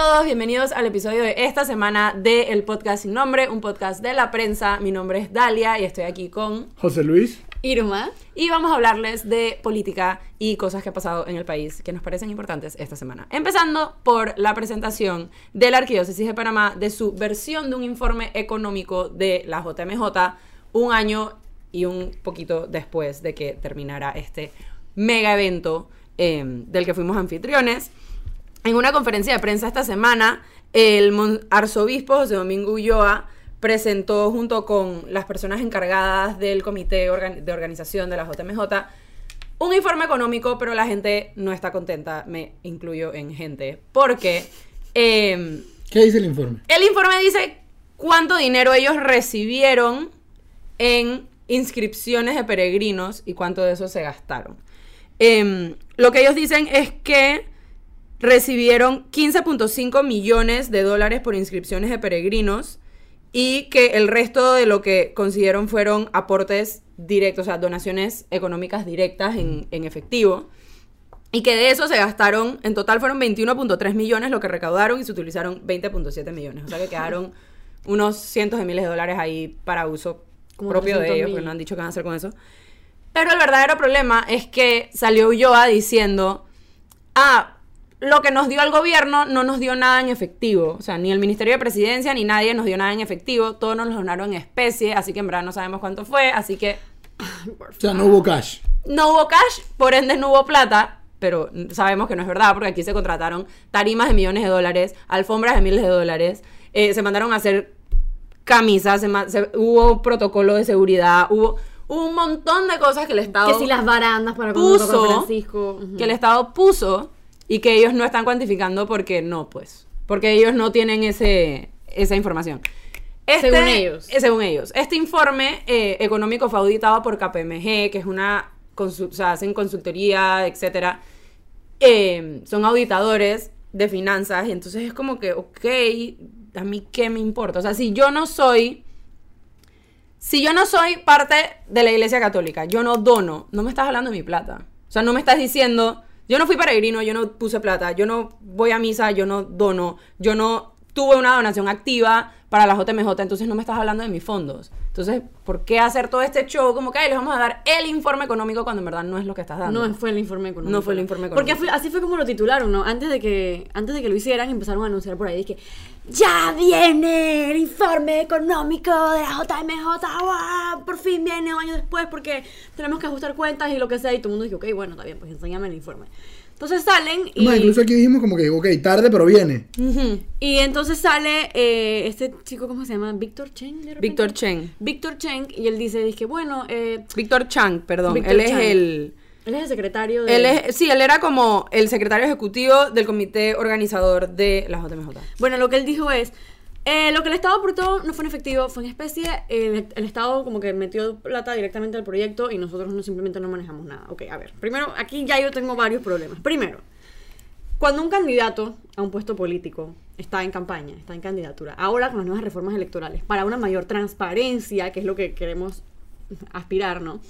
todos, bienvenidos al episodio de esta semana de El Podcast Sin Nombre, un podcast de la prensa. Mi nombre es Dalia y estoy aquí con José Luis. Irma. y vamos a hablarles de política y cosas que ha pasado en el país que nos parecen importantes esta semana. Empezando por la presentación de la Arquidiócesis de Panamá de su versión de un informe económico de la JMJ un año y un poquito después de que terminara este mega evento eh, del que fuimos anfitriones. En una conferencia de prensa esta semana, el arzobispo José Domingo Ulloa presentó junto con las personas encargadas del comité de organización de la JMJ un informe económico, pero la gente no está contenta, me incluyo en gente, porque eh, ¿Qué dice el informe? el informe dice cuánto dinero ellos recibieron en inscripciones de peregrinos y cuánto de eso se gastaron. Em, lo que ellos dicen es que recibieron 15.5 millones de dólares por inscripciones de peregrinos y que el resto de lo que consiguieron fueron aportes directos, o sea, donaciones económicas directas en, en efectivo. Y que de eso se gastaron, en total fueron 21.3 millones lo que recaudaron y se utilizaron 20.7 millones. O sea que quedaron unos cientos de miles de dólares ahí para uso Como propio de 300 ellos, mil. porque no han dicho qué van a hacer con eso. Pero el verdadero problema es que salió Ulloa diciendo, ah, lo que nos dio el gobierno no nos dio nada en efectivo. O sea, ni el Ministerio de Presidencia ni nadie nos dio nada en efectivo. Todo nos lo donaron en especie, así que en verdad no sabemos cuánto fue. Así que O sea, no hubo cash. no hubo cash, por ende no hubo plata. Pero sabemos que no es verdad, porque aquí se contrataron tarimas de millones de dólares, alfombras de miles de dólares, eh, se mandaron a hacer camisas, se ma- se- hubo protocolo de seguridad, hubo, un montón de cosas que el Estado Que si las barandas para puso, Francisco. ujú. que el Estado puso y que ellos no están cuantificando porque no, pues. Porque ellos no tienen ese, esa información. Según ellos. eh, según ellos. Este informe eh, económico fue auditado por KPMG, que es una... o sea, hacen consultoría, etcétera. Eh, son auditadores de finanzas y entonces es como que, ok, a mí qué me importa. O sea, si yo no soy... Si yo no soy parte de la iglesia católica, yo no dono, no me estás hablando de mi plata. O sea, no me estás diciendo, yo no fui peregrino, yo no puse plata, yo no voy a misa, yo no dono, yo no tuve una donación activa para la JMJ, entonces no me estás hablando de mis fondos. Entonces, ¿por qué hacer todo este show como que "Ay, les vamos a dar el informe económico cuando en verdad no es lo que estás dando? No fue el informe económico. No fue el informe Porque económico. fue- así fue como lo titularon, ¿no? Antes de que antes de que lo hicieran, empezaron a anunciar por ahí. Dije, ya viene el informe económico de la JMJ. ¡guau! Por fin viene un año después porque tenemos que ajustar cuentas y lo que sea. Y todo el mundo dijo, ok, bueno, está bien, pues enséñame el informe. Entonces salen y... Incluso aquí dijimos como que, ok, tarde, pero viene. Y entonces sale eh, este chico, ¿cómo se llama? Víctor Chen. de? Víctor Chen. Víctor Chen. Y él dice, dije, bueno, eh, Víctor Chang, perdón. Él es el... él es el secretario de... Él es, sí, él era como el secretario ejecutivo del comité organizador de la JMJ. Bueno, lo que él dijo es, eh, lo que el Estado aportó no fue en efectivo, fue en especie. El, el Estado como que metió plata directamente al proyecto y nosotros no simplemente no manejamos nada. Ok, a ver, primero, aquí ya yo tengo varios problemas. Primero, cuando un candidato a un puesto político está en campaña, está en candidatura, ahora con las nuevas reformas electorales, para una mayor transparencia, que es lo que queremos aspirar, ¿no?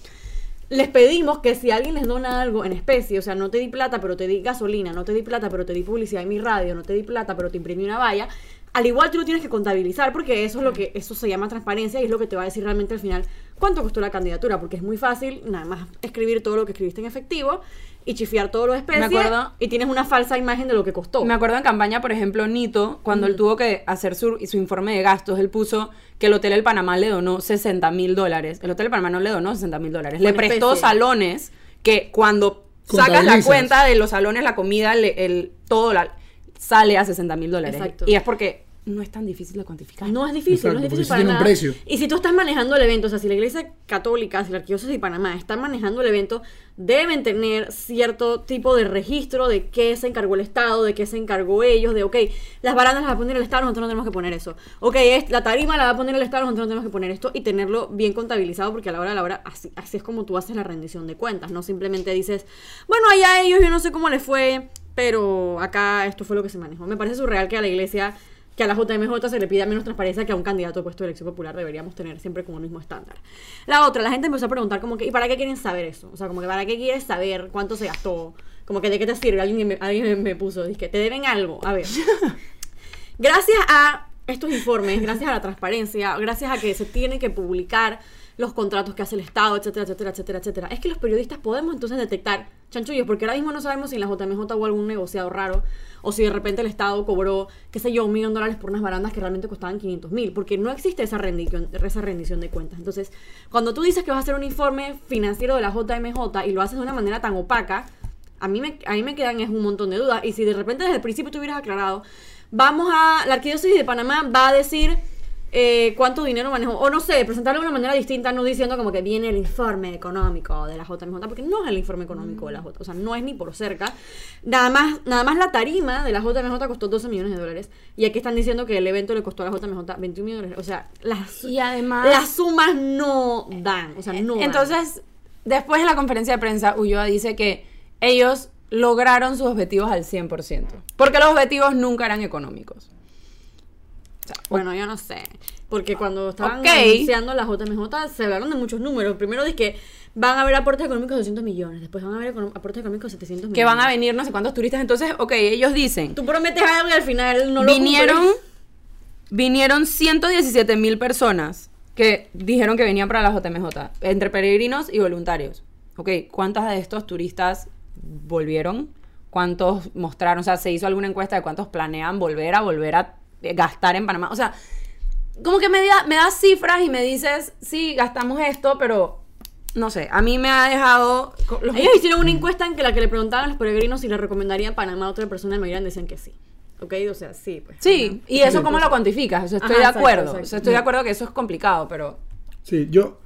Les pedimos que si alguien les dona algo en especie, o sea, no te di plata, pero te di gasolina, no te di plata, pero te di publicidad en mi radio, no te di plata, pero te imprimí una valla, al igual tú lo tienes que contabilizar porque eso es lo que eso se llama transparencia y es lo que te va a decir realmente al final cuánto costó la candidatura, porque es muy fácil nada más escribir todo lo que escribiste en efectivo y chifiar todo lo de especie acuerdo. y tienes una falsa imagen de lo que costó. Me acuerdo en campaña, por ejemplo, Nito, cuando él tuvo que hacer su, su informe de gastos, él puso que el Hotel El Panamá le donó 60 mil dólares. El Hotel El Panamá no le donó 60 mil dólares. Le prestó especie. salones que cuando sacas la cuenta de los salones, la comida, le- el, todo la- sale a 60 mil dólares. Exacto. Y es porque no es tan difícil de cuantificar. No es difícil, Exacto, no es difícil para tiene un nada. precio. Y si tú estás manejando el evento, o sea, si la iglesia católica, si la arquidiócesis de Panamá están manejando el evento, deben tener cierto tipo de registro de qué se encargó el Estado, de qué se encargó ellos, de, ok, las barandas las va a poner el Estado, nosotros no tenemos que poner eso. Ok, es, la tarima la va a poner el Estado, nosotros no tenemos que poner esto y tenerlo bien contabilizado porque a la hora de la hora, así, así es como tú haces la rendición de cuentas, no simplemente dices, bueno, allá ellos, yo no sé cómo les fue, pero acá esto fue lo que se manejó. Me parece surreal que a la iglesia que a la JMJ se le pida menos transparencia que a un candidato puesto de elección popular deberíamos tener siempre como el mismo estándar. La otra, la gente empezó a preguntar como que, ¿y para qué quieren saber eso? O sea, como que ¿para qué quieres saber cuánto se gastó? Como que ¿de qué te sirve? Alguien me, alguien me- puso, dice, te deben algo. A ver, gracias a estos informes, gracias a la transparencia, gracias a que se tiene que publicar los contratos que hace el Estado, etcétera, etcétera, etcétera, etcétera, es que los periodistas podemos entonces detectar chanchullos, porque ahora mismo no sabemos si la JMJ hubo algún negociado raro, o si de repente el Estado cobró, qué sé yo, un millón de dólares por unas barandas que realmente costaban 500 mil, porque no existe esa rendición, esa rendición de cuentas. Entonces, cuando tú dices que vas a hacer un informe financiero de la JMJ y lo haces de una manera tan opaca, a mí me, a mí me quedan es un montón de dudas. Y si de repente desde el principio te hubieras aclarado, vamos a, la arquidiócesis de Panamá va a decir eh, cuánto dinero manejó, o no sé, presentarlo de una manera distinta, no diciendo como que viene el informe económico de la JMJ, porque no es el informe económico de la J, o sea, no es ni por cerca. Nada más, nada más la tarima de la JMJ costó 12 millones de dólares, y aquí están diciendo que el evento le costó a la JMJ 21 millones de dólares, o sea, las, Y además... las sumas no dan, o sea, no dan. Entonces, después de la conferencia de prensa, Ulloa dice que ellos lograron sus objetivos al 100%. Porque los objetivos nunca eran económicos. Bueno, yo no sé. Porque cuando estaban anunciando la JMJ se hablaron de muchos números. Primero dice que van a haber aportes económicos de 200 millones. Después van a haber aportes económicos de 700 millones. Que van a venir no sé cuántos turistas. Entonces, ok, ellos dicen, Tú prometes algo y al final no lo vinieron, cumples. vinieron 117 mil personas que dijeron que venían para la JMJ, entre peregrinos y voluntarios. Ok, ¿cuántas de estos turistas volvieron? ¿Cuántos mostraron? O sea, ¿se hizo alguna encuesta de cuántos planean volver a volver a gastar en Panamá? O sea, como que me, da- me das cifras y me dices, sí, gastamos esto, pero no sé, a mí me ha dejado... los- Ellos hicieron una encuesta en que la que le preguntaban a los peregrinos si le recomendarían Panamá a otra persona, la mayoría decían que sí. ¿Ok? O sea, sí. Pues, Sí, y eso cómo lo cuantificas, eso estoy Ajá, de acuerdo, exacto. Estoy de acuerdo que eso es complicado, pero... Sí, yo,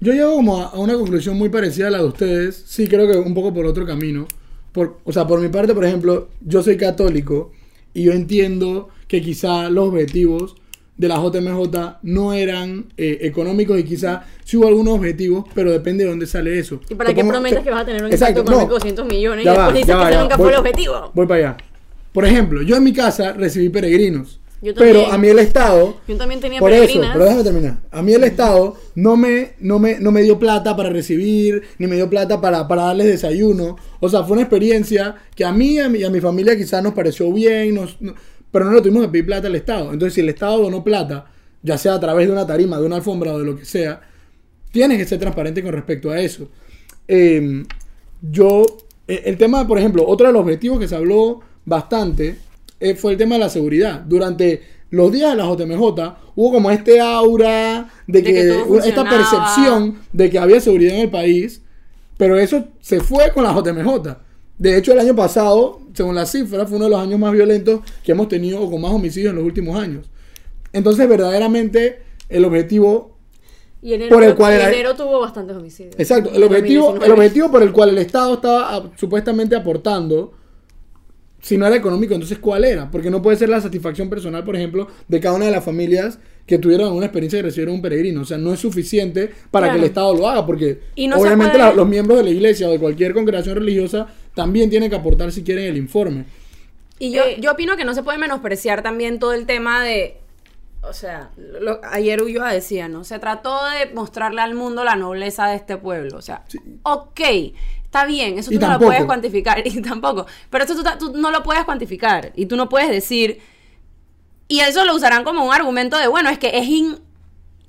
yo llego como a, a una conclusión muy parecida a la de ustedes. Sí, creo que un poco por otro camino. Por, o sea, por mi parte, por ejemplo, yo soy católico y yo entiendo que quizá los objetivos de la JMJ no eran eh, económicos y quizá sí hubo algunos objetivos, pero depende de dónde sale eso. ¿Y para qué pongo- prometes te- que vas a tener un Exacto, impacto económico de 200 millones y va, después dices ya que va, ese nunca voy- fue el objetivo? Voy para allá. Por ejemplo, yo en mi casa recibí peregrinos. Yo también. pero a mí el Estado Yo también tenía por eso, peregrinas. pero déjame terminar. A mí el Estado no me, no me, no me dio plata para recibir, ni me dio plata para, para darles desayuno. O sea, fue una experiencia que a mí y a mi, y a mi familia quizás nos pareció bien, nos- no- pero no le tuvimos que pedir plata al Estado. Entonces, si el Estado donó plata, ya sea a través de una tarima, de una alfombra o de lo que sea, tienes que ser transparente con respecto a eso. Eh, yo, eh, el tema, por ejemplo, otro de los objetivos que se habló bastante eh, fue el tema de la seguridad. Durante los días de la JMJ hubo como este aura de De que, que esta percepción de que había seguridad en el país, pero eso se fue con la JMJ. De hecho, el año pasado, según las cifras, fue uno de los años más violentos que hemos tenido o con más homicidios en los últimos años. Entonces, verdaderamente, el objetivo Y enero, por el cual y era- enero tuvo bastantes homicidios. Exacto, el objetivo, 2019. el objetivo por el cual el Estado estaba ah, supuestamente aportando, si no era económico, entonces ¿cuál era? Porque no puede ser la satisfacción personal, por ejemplo, de cada una de las familias que tuvieron una experiencia de recibir un peregrino. O sea, no es suficiente para que el Estado lo haga, porque Y no obviamente puede- la- los miembros de la iglesia o de cualquier congregación religiosa también tienen que aportar si quieren el informe. Y yo, Eh, yo opino que no se puede menospreciar también todo el tema de. O sea, lo- ayer Ulloa decía, ¿no? Se trató de mostrarle al mundo la nobleza de este pueblo. O sea, ok, está bien, eso Y tú no lo puedes cuantificar. Y tampoco. Pero eso tú, tú no lo puedes cuantificar. Y tú no puedes decir. Y eso lo usarán como un argumento de, bueno, es que es in-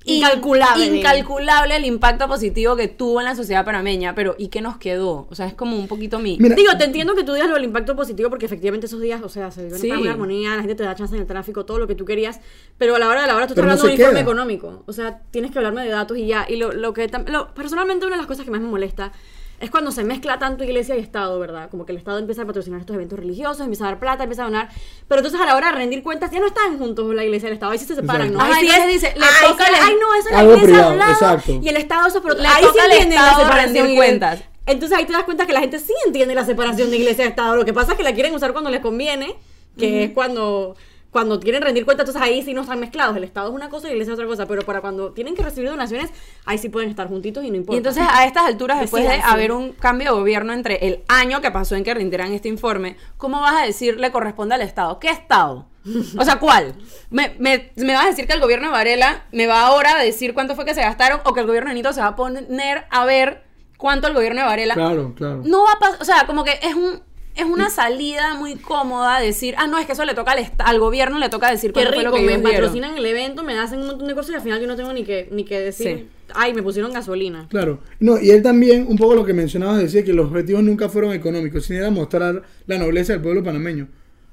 Incalculable. incalculable el impacto positivo que tuvo en la sociedad panameña. Pero, ¿y qué nos quedó? O sea, es como un poquito mi. Mira, Digo, te entiendo que tú digas lo del impacto positivo porque efectivamente esos días, o sea, se vivió Sí. una armonía, la gente te da chance en el tráfico, todo lo que tú querías, pero a la hora de la hora tú estás Pero no hablando de un informe económico, o sea, tienes que hablarme de datos y ya. Y lo, lo que lo- personalmente una de las cosas que más me molesta es cuando se mezcla tanto iglesia y Estado, ¿verdad? Como que el Estado empieza a patrocinar estos eventos religiosos, empieza a dar plata, empieza a donar, pero entonces a la hora de rendir cuentas ya no están juntos la iglesia y el Estado, ahí sí se separan, ¿no? Exacto. Ahí sí es- dice, le ay, toca sí, al- ay, no, eso es la Algo iglesia privado, lado, exacto. y el Estado eso, pero Le ahí toca sí entienden la separación cuentas. entonces ahí te das cuenta que la gente sí entiende la separación de iglesia y Estado. Lo que pasa es que la quieren usar cuando les conviene, que es cuando, cuando quieren rendir cuentas. Entonces ahí sí no están mezclados. El Estado es una cosa y la iglesia es otra cosa. Pero para cuando tienen que recibir donaciones, ahí sí pueden estar juntitos y no importa. Y entonces a estas alturas, después de sí. haber un cambio de gobierno entre el año que pasó en que rindieran este informe, ¿cómo vas a decir le corresponde al Estado? ¿Qué Estado? O sea, ¿cuál? ¿Me, me, me vas a decir que el gobierno de Varela me va ahora a decir cuánto fue que se gastaron o que el gobierno de Nito se va a poner a ver cuánto el gobierno de Varela? Claro, claro. No va a pasar, o sea, como que es un es una salida muy cómoda decir, ah, no, es que eso le toca al, gobierno, le toca decir Qué fue rico, lo que me patrocinan el evento, me hacen un montón de cosas y al final yo no tengo ni que, ni que decir, Sí. ay, me pusieron gasolina. Claro. No, y él también, un poco lo que mencionabas, decía que los objetivos nunca fueron económicos, sino era mostrar la nobleza del pueblo panameño.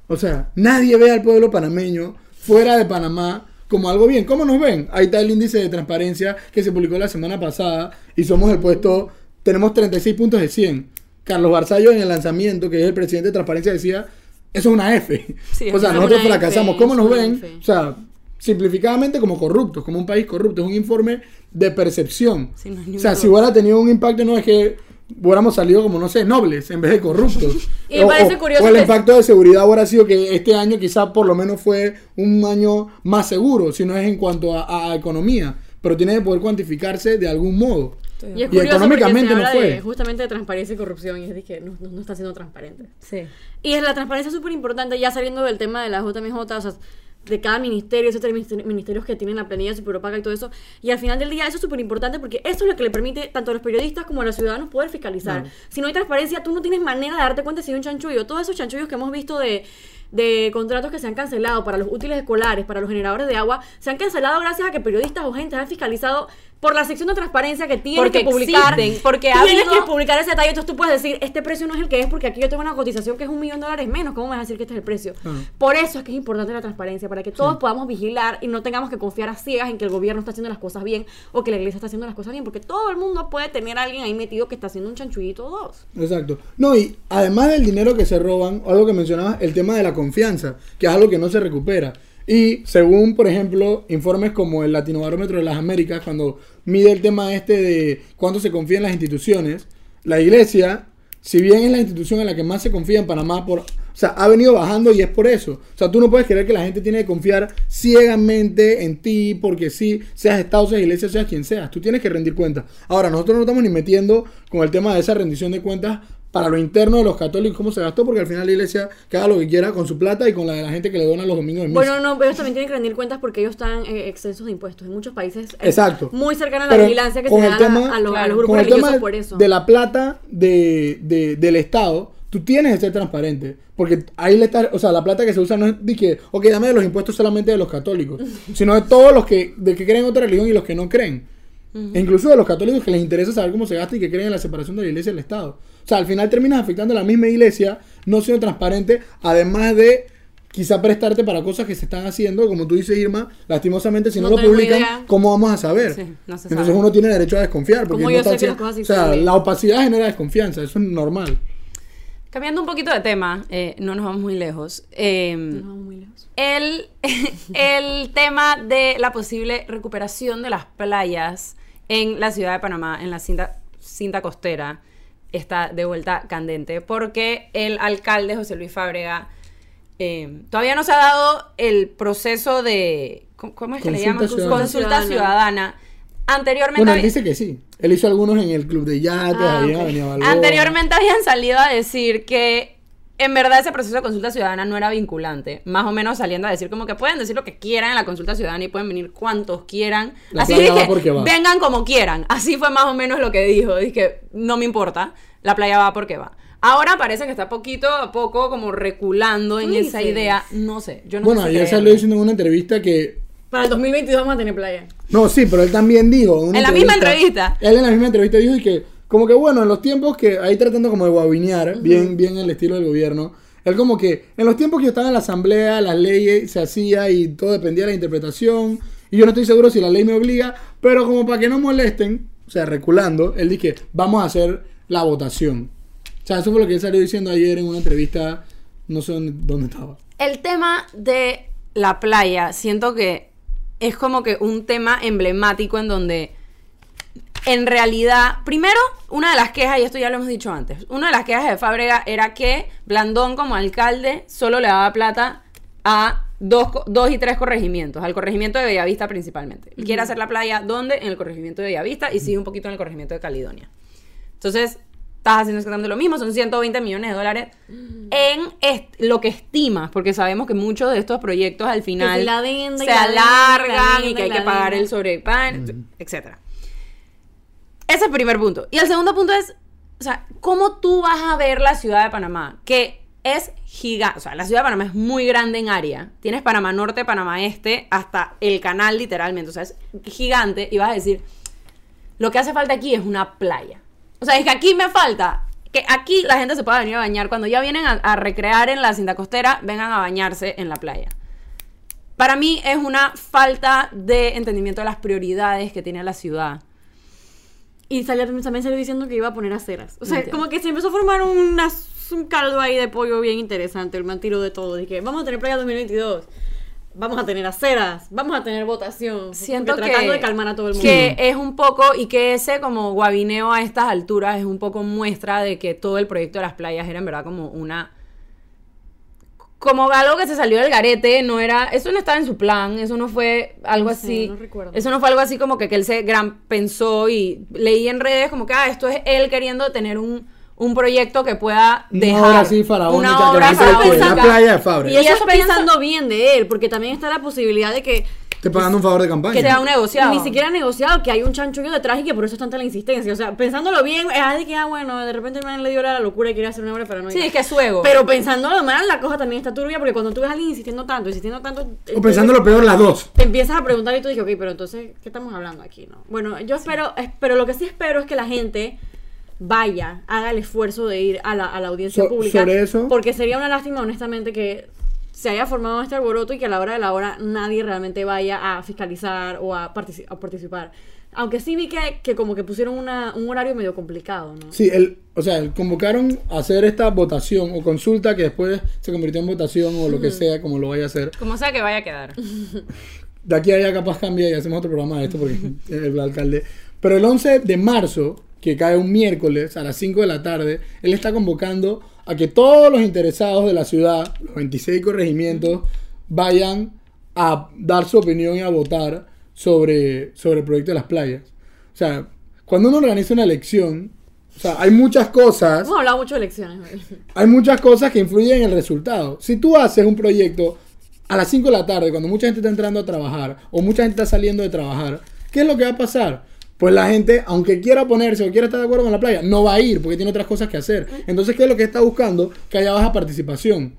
O sea, nadie ve al pueblo panameño fuera de Panamá como algo bien. ¿Cómo nos ven? Ahí está el índice de transparencia que se publicó la semana pasada y somos el puesto, tenemos 36 puntos de 100. Carlos Barzallo en el lanzamiento, que es el presidente de transparencia, decía, eso es una F. Sí, o sea, nosotros F, fracasamos. ¿Cómo nos ven? F. O sea, simplificadamente como corruptos, como un país corrupto. Es un informe de percepción. Sí, no o sea, si hubiera tenido un impacto, no es que hubiéramos salido como, no sé, nobles en vez de corruptos. Y me parece curioso o el impacto de seguridad hubiera sido que este año quizá por lo menos fue un año más seguro, si no es en cuanto a, a economía. Pero tiene que poder cuantificarse de algún modo. Y es Y económicamente no se habla fue. de, justamente de transparencia y corrupción y es de que no, no, no está siendo transparente. Sí. Y es la transparencia súper importante, ya saliendo del tema de la JMJ, o sea, de cada ministerio, esos tres minister- ministerios que tienen la planilla super opaca y todo eso. Y al final del día eso es súper importante porque eso es lo que le permite tanto a los periodistas como a los ciudadanos poder fiscalizar. Si no hay transparencia, tú no tienes manera de darte cuenta si hay un chanchullo. Todos esos chanchullos que hemos visto de, de contratos que se han cancelado para los útiles escolares, para los generadores de agua, se han cancelado gracias a que periodistas o gente han fiscalizado por la sección de transparencia que tienen Porque que publicar. existen, porque ha tienes habido- que publicar ese detalle. Entonces tú puedes decir, este precio no es el que es porque aquí yo tengo una cotización que es un millón de dólares menos. ¿Cómo me vas a decir que este es el precio? Por eso es que es importante la transparencia, para que todos podamos vigilar y no tengamos que confiar a ciegas en que el gobierno está haciendo las cosas bien o que la iglesia está haciendo las cosas bien, porque todo el mundo puede tener a alguien ahí metido que está haciendo un chanchullito o dos. Exacto. No, y además del dinero que se roban, algo que mencionabas, el tema de la confianza, que es algo que no se recupera. Y según, por ejemplo, informes como el Latinobarómetro de las Américas, cuando mide el tema este de cuánto se confía en las instituciones, la iglesia, si bien es la institución en la que más se confía en Panamá, por, o sea, ha venido bajando y es por eso. O sea, tú no puedes creer que la gente tiene que confiar ciegamente en ti, porque sí, seas Estado, seas iglesia, seas quien seas. Tú tienes que rendir cuentas. Ahora, nosotros no estamos ni metiendo con el tema de esa rendición de cuentas para lo interno de los católicos, cómo se gastó, porque al final la iglesia que haga lo que quiera con su plata y con la de la gente que le dona los domingos de misa. Bueno, no, pero ellos también tienen que rendir cuentas porque ellos están eh, exentos de impuestos. En muchos países es Exacto. muy cercana a la Pero vigilancia que se da tema- a, los, a los grupos con el religiosos tema por eso. de la plata de, de- del Estado, tú tienes que ser transparente. Porque ahí le está, o sea, la plata que se usa no es de que, ok, dame de los impuestos solamente de los católicos, sino de todos los que, de que creen en otra religión y los que no creen. E incluso de los católicos que les interesa saber cómo se gasta y que creen en la separación de la iglesia y el Estado. O sea, al final terminas afectando a la misma iglesia, no siendo transparente, además de quizá prestarte para cosas que se están haciendo, como tú dices, Irma, lastimosamente si no, No lo publican, idea. ¿cómo vamos a saber? Sí, no se Entonces sabe. uno tiene derecho a desconfiar. Porque ¿Cómo no yo sé está que las haciendo- cosas sí O sea, la opacidad genera desconfianza, eso es normal. Cambiando un poquito de tema, eh, no nos vamos muy lejos. eh, No, vamos muy lejos. el, el tema de la posible recuperación de las playas en la ciudad de Panamá, en la cinta, cinta costera, está de vuelta candente, porque el alcalde José Luis Fábrega eh, todavía no se ha dado el proceso de... ¿Cómo, es que le llaman? ciudadana. Consulta ciudadana. Anteriormente... Bueno, él dice que sí. Él hizo algunos en el club de yates, Ah, ahí en. Anteriormente habían salido a decir que en verdad ese proceso de consulta ciudadana no era vinculante. Más o menos saliendo a decir como que pueden decir lo que quieran en la consulta ciudadana y pueden venir cuantos quieran. La Así playa va dije, vengan como quieran. Así fue más o menos lo que dijo. Dije, no me importa, la playa va porque va. Ahora parece que está poquito a poco como reculando en ¿Tú esa dices? idea. No sé, yo no Bueno, sé. ayer salió diciendo en una entrevista que Para el 2022 vamos a tener playa. No, sí, pero él también dijo. una En la misma entrevista. Él en la misma entrevista dijo y que, como que bueno, en los tiempos que, ahí tratando como de guabinear, bien, bien el estilo del gobierno, él como que, en los tiempos que yo estaba en la asamblea, las leyes se hacía y todo dependía de la interpretación, y yo no estoy seguro si la ley me obliga, pero como para que no molesten, o sea, reculando, él dice, vamos a hacer la votación. O sea, eso fue lo que él salió diciendo ayer en una entrevista, no sé dónde, dónde estaba. El tema de la playa, siento que es como que un tema emblemático en donde en realidad, primero, una de las quejas, y esto ya lo hemos dicho antes, una de las quejas de Fábrega era que Blandón como alcalde solo le daba plata a dos, co- dos y tres corregimientos, al corregimiento de Bellavista principalmente. Quiere hacer la playa, ¿dónde? En el corregimiento de Bellavista y sigue un poquito en el corregimiento de Caledonia. Entonces, estás haciendo exactamente lo mismo, son 120 millones de dólares en est- lo que estimas, porque sabemos que muchos de estos proyectos al final se alargan y que hay que pagar el sobrepan, etcétera. Ese es el primer punto. Y el segundo punto es, sea, ¿cómo tú vas a ver la ciudad de Panamá? Que es gigante, o sea, la ciudad de Panamá es muy grande en área. Tienes Panamá Norte, Panamá Este, hasta el canal literalmente, o sea, es gigante y vas a decir, lo que hace falta aquí es una playa. O sea, es que aquí me falta que aquí la gente se pueda venir a bañar. Cuando ya vienen a, a recrear en la cinta costera, vengan a bañarse en la playa. Para mí es una falta de entendimiento de las prioridades que tiene la ciudad. Y salía, también salió diciendo que iba a poner aceras. O sea, Entiendo. como que se empezó a formar una- un caldo ahí de pollo bien interesante. El man tiró de todo. Dije, vamos a tener playa 2022. Vamos a tener aceras. Vamos a tener votación. Siento que, tratando de calmar a todo el mundo. que es un poco, y que ese como guabineo a estas alturas es un poco muestra de que todo el proyecto de las playas era en verdad como una... Como algo que se salió del garete, no era, eso no estaba en su plan, eso no fue algo No sé, así, no recuerdo. eso no fue algo así como que, que él se gran pensó y leí en redes como que, ah, esto es él queriendo tener un, un proyecto que pueda Una dejar obra así faraónica una obra descubre, faraónica. la playa de Fabra. Y eso, Y eso es pensando bien de él, porque también está la posibilidad de que Te pagando un favor de campaña. que sea un negociado. ni siquiera negociado, que hay un chanchullo detrás y que por eso es tanta la insistencia. O sea, pensándolo bien, es de que, ah, bueno, de repente el man le dio la locura y quiere hacer una obra para no Sí, es que es su ego. Pero pensándolo mal, la cosa también está turbia, porque cuando tú ves a alguien insistiendo tanto, insistiendo tanto... O pensando lo peor, las dos. te empiezas a preguntar y tú dices, ok, pero entonces, ¿qué estamos hablando aquí? no Bueno, yo espero, es- pero lo que sí espero es que la gente vaya, haga el esfuerzo de ir a la, a la audiencia So- pública. sobre eso- Porque sería una lástima, honestamente, que se haya formado este alboroto y que a la hora de la hora nadie realmente vaya a fiscalizar o a, partici- a participar. Aunque sí vi que, que como que pusieron una- un horario medio complicado, ¿no? Sí, el, o sea, el- convocaron a hacer esta votación o consulta que después se convirtió en votación o lo que sea, como lo vaya a hacer. Como sea que vaya a quedar. De aquí a allá capaz cambia y hacemos otro programa de esto porque el alcalde. Pero el 11 de marzo, que cae un miércoles a las 5 de la tarde, él está convocando a que todos los interesados de la ciudad, los 26 corregimientos, vayan a dar su opinión y a votar sobre, sobre el proyecto de las playas. O sea, cuando uno organiza una elección, o sea, hay muchas cosas Hemos hablado mucho de elecciones. hoy. hay muchas cosas que influyen en el resultado. Si tú haces un proyecto a las 5 de la tarde, cuando mucha gente está entrando a trabajar o mucha gente está saliendo de trabajar, ¿qué es lo que va a pasar? Pues la gente, aunque quiera ponerse o quiera estar de acuerdo con la playa, no va a ir porque tiene otras cosas que hacer. Entonces, ¿qué es lo que está buscando? Que haya baja participación.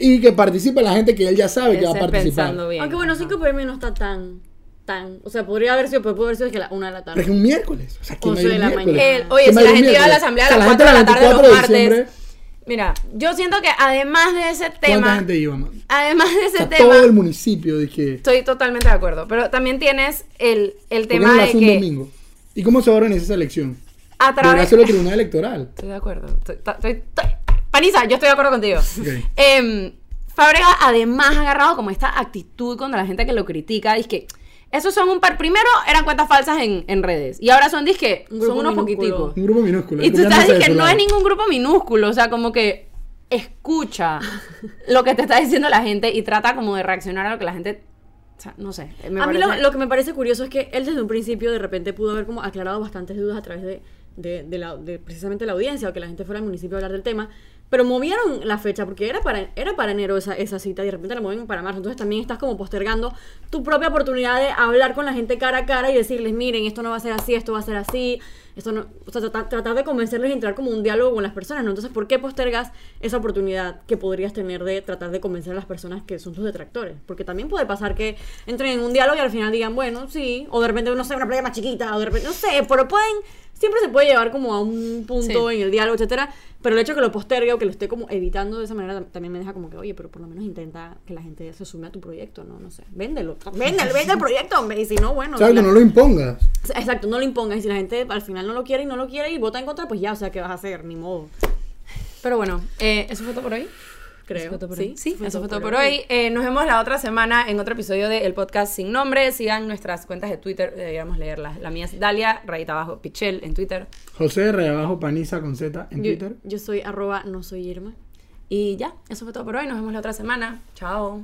Y que participe la gente que él ya sabe que va a participar. pensando bien. Aunque bueno, Ajá. 5 pm no está tan, tan... O sea, podría haber sido, pero pudo haber sido que la una de la Pero es tarde. un miércoles. O sea, ¿quién Once de la miércoles? mañana. El- oye, ¿Quién si la gente iba a la asamblea a O las la gente 4 de la tarde los 24 de diciembre, martes. Mira, yo siento que además de ese ¿Cuánta tema, gente iba, man? además de O ese sea, tema, todo el municipio dije. estoy totalmente de acuerdo. Pero también tienes el, el ¿Por qué tema de que domingo? ¿Y cómo se va a organizar esa elección? a través. el tribunal electoral. Estoy de acuerdo. Estoy, estoy- estoy- Panisa, yo estoy de acuerdo contigo. Ok. Em, Fábrega además ha agarrado como esta actitud contra la gente que lo critica. Dice que esos son un par. Primero eran cuentas falsas en, en redes. Y ahora son, disque, Un son unos minúsculo. poquiticos. Un grupo minúsculo. Y tú estás que no es ningún grupo minúsculo. O sea, como que escucha lo que te está diciendo la gente y trata como de reaccionar a lo que la gente. O sea, no sé. me a mí lo, lo que me parece curioso es que él desde un principio de repente pudo haber como aclarado bastantes dudas a través de, de, de la, de precisamente la audiencia o que la gente fuera al municipio a hablar del tema. Pero movieron la fecha porque era para, era para enero esa, esa cita y de repente la mueven para marzo. Entonces también estás como postergando tu propia oportunidad de hablar con la gente cara a cara y decirles, miren, esto no va a ser así, esto va a ser así. Esto no, o sea, tratar, tratar de convencerles y entrar como un diálogo con las personas, ¿no? Entonces, ¿por qué postergas esa oportunidad que podrías tener de tratar de convencer a las personas que son tus detractores? Porque también puede pasar que entren en un diálogo y al final digan, bueno, sí, o de repente, no sé, una playa más chiquita, o de repente, no sé, pero pueden, siempre se puede llevar como a un punto Sí. en el diálogo, etcétera, pero el hecho que lo postergue o que lo esté como evitando de esa manera tam- también me deja como que, oye, pero por lo menos intenta que la gente se sume a tu proyecto, ¿no? No sé, véndelo, véndelo, vende el proyecto, hombre, y si no, bueno. Exacto, no lo impongas. Exacto, no lo impongas. Y si la gente al final no lo quiere y no lo quiere y vota en contra, pues ya, o sea, ¿qué vas a hacer? Ni modo. Pero bueno, eh, eso fue todo por hoy. Creo. Eso fue todo por Sí, hoy. Sí, eso fue todo por hoy. Eh, nos vemos la otra semana en otro episodio del podcast Sin Nombre. Sigan nuestras cuentas de Twitter, deberíamos leerlas. La mía es Dalia, rayita abajo, Pichel en Twitter. José Reabajo Paniza con Z en Yo, Twitter. yo soy arroba no soy Irma. Y ya, eso fue todo por hoy. Nos vemos la otra semana. Chao.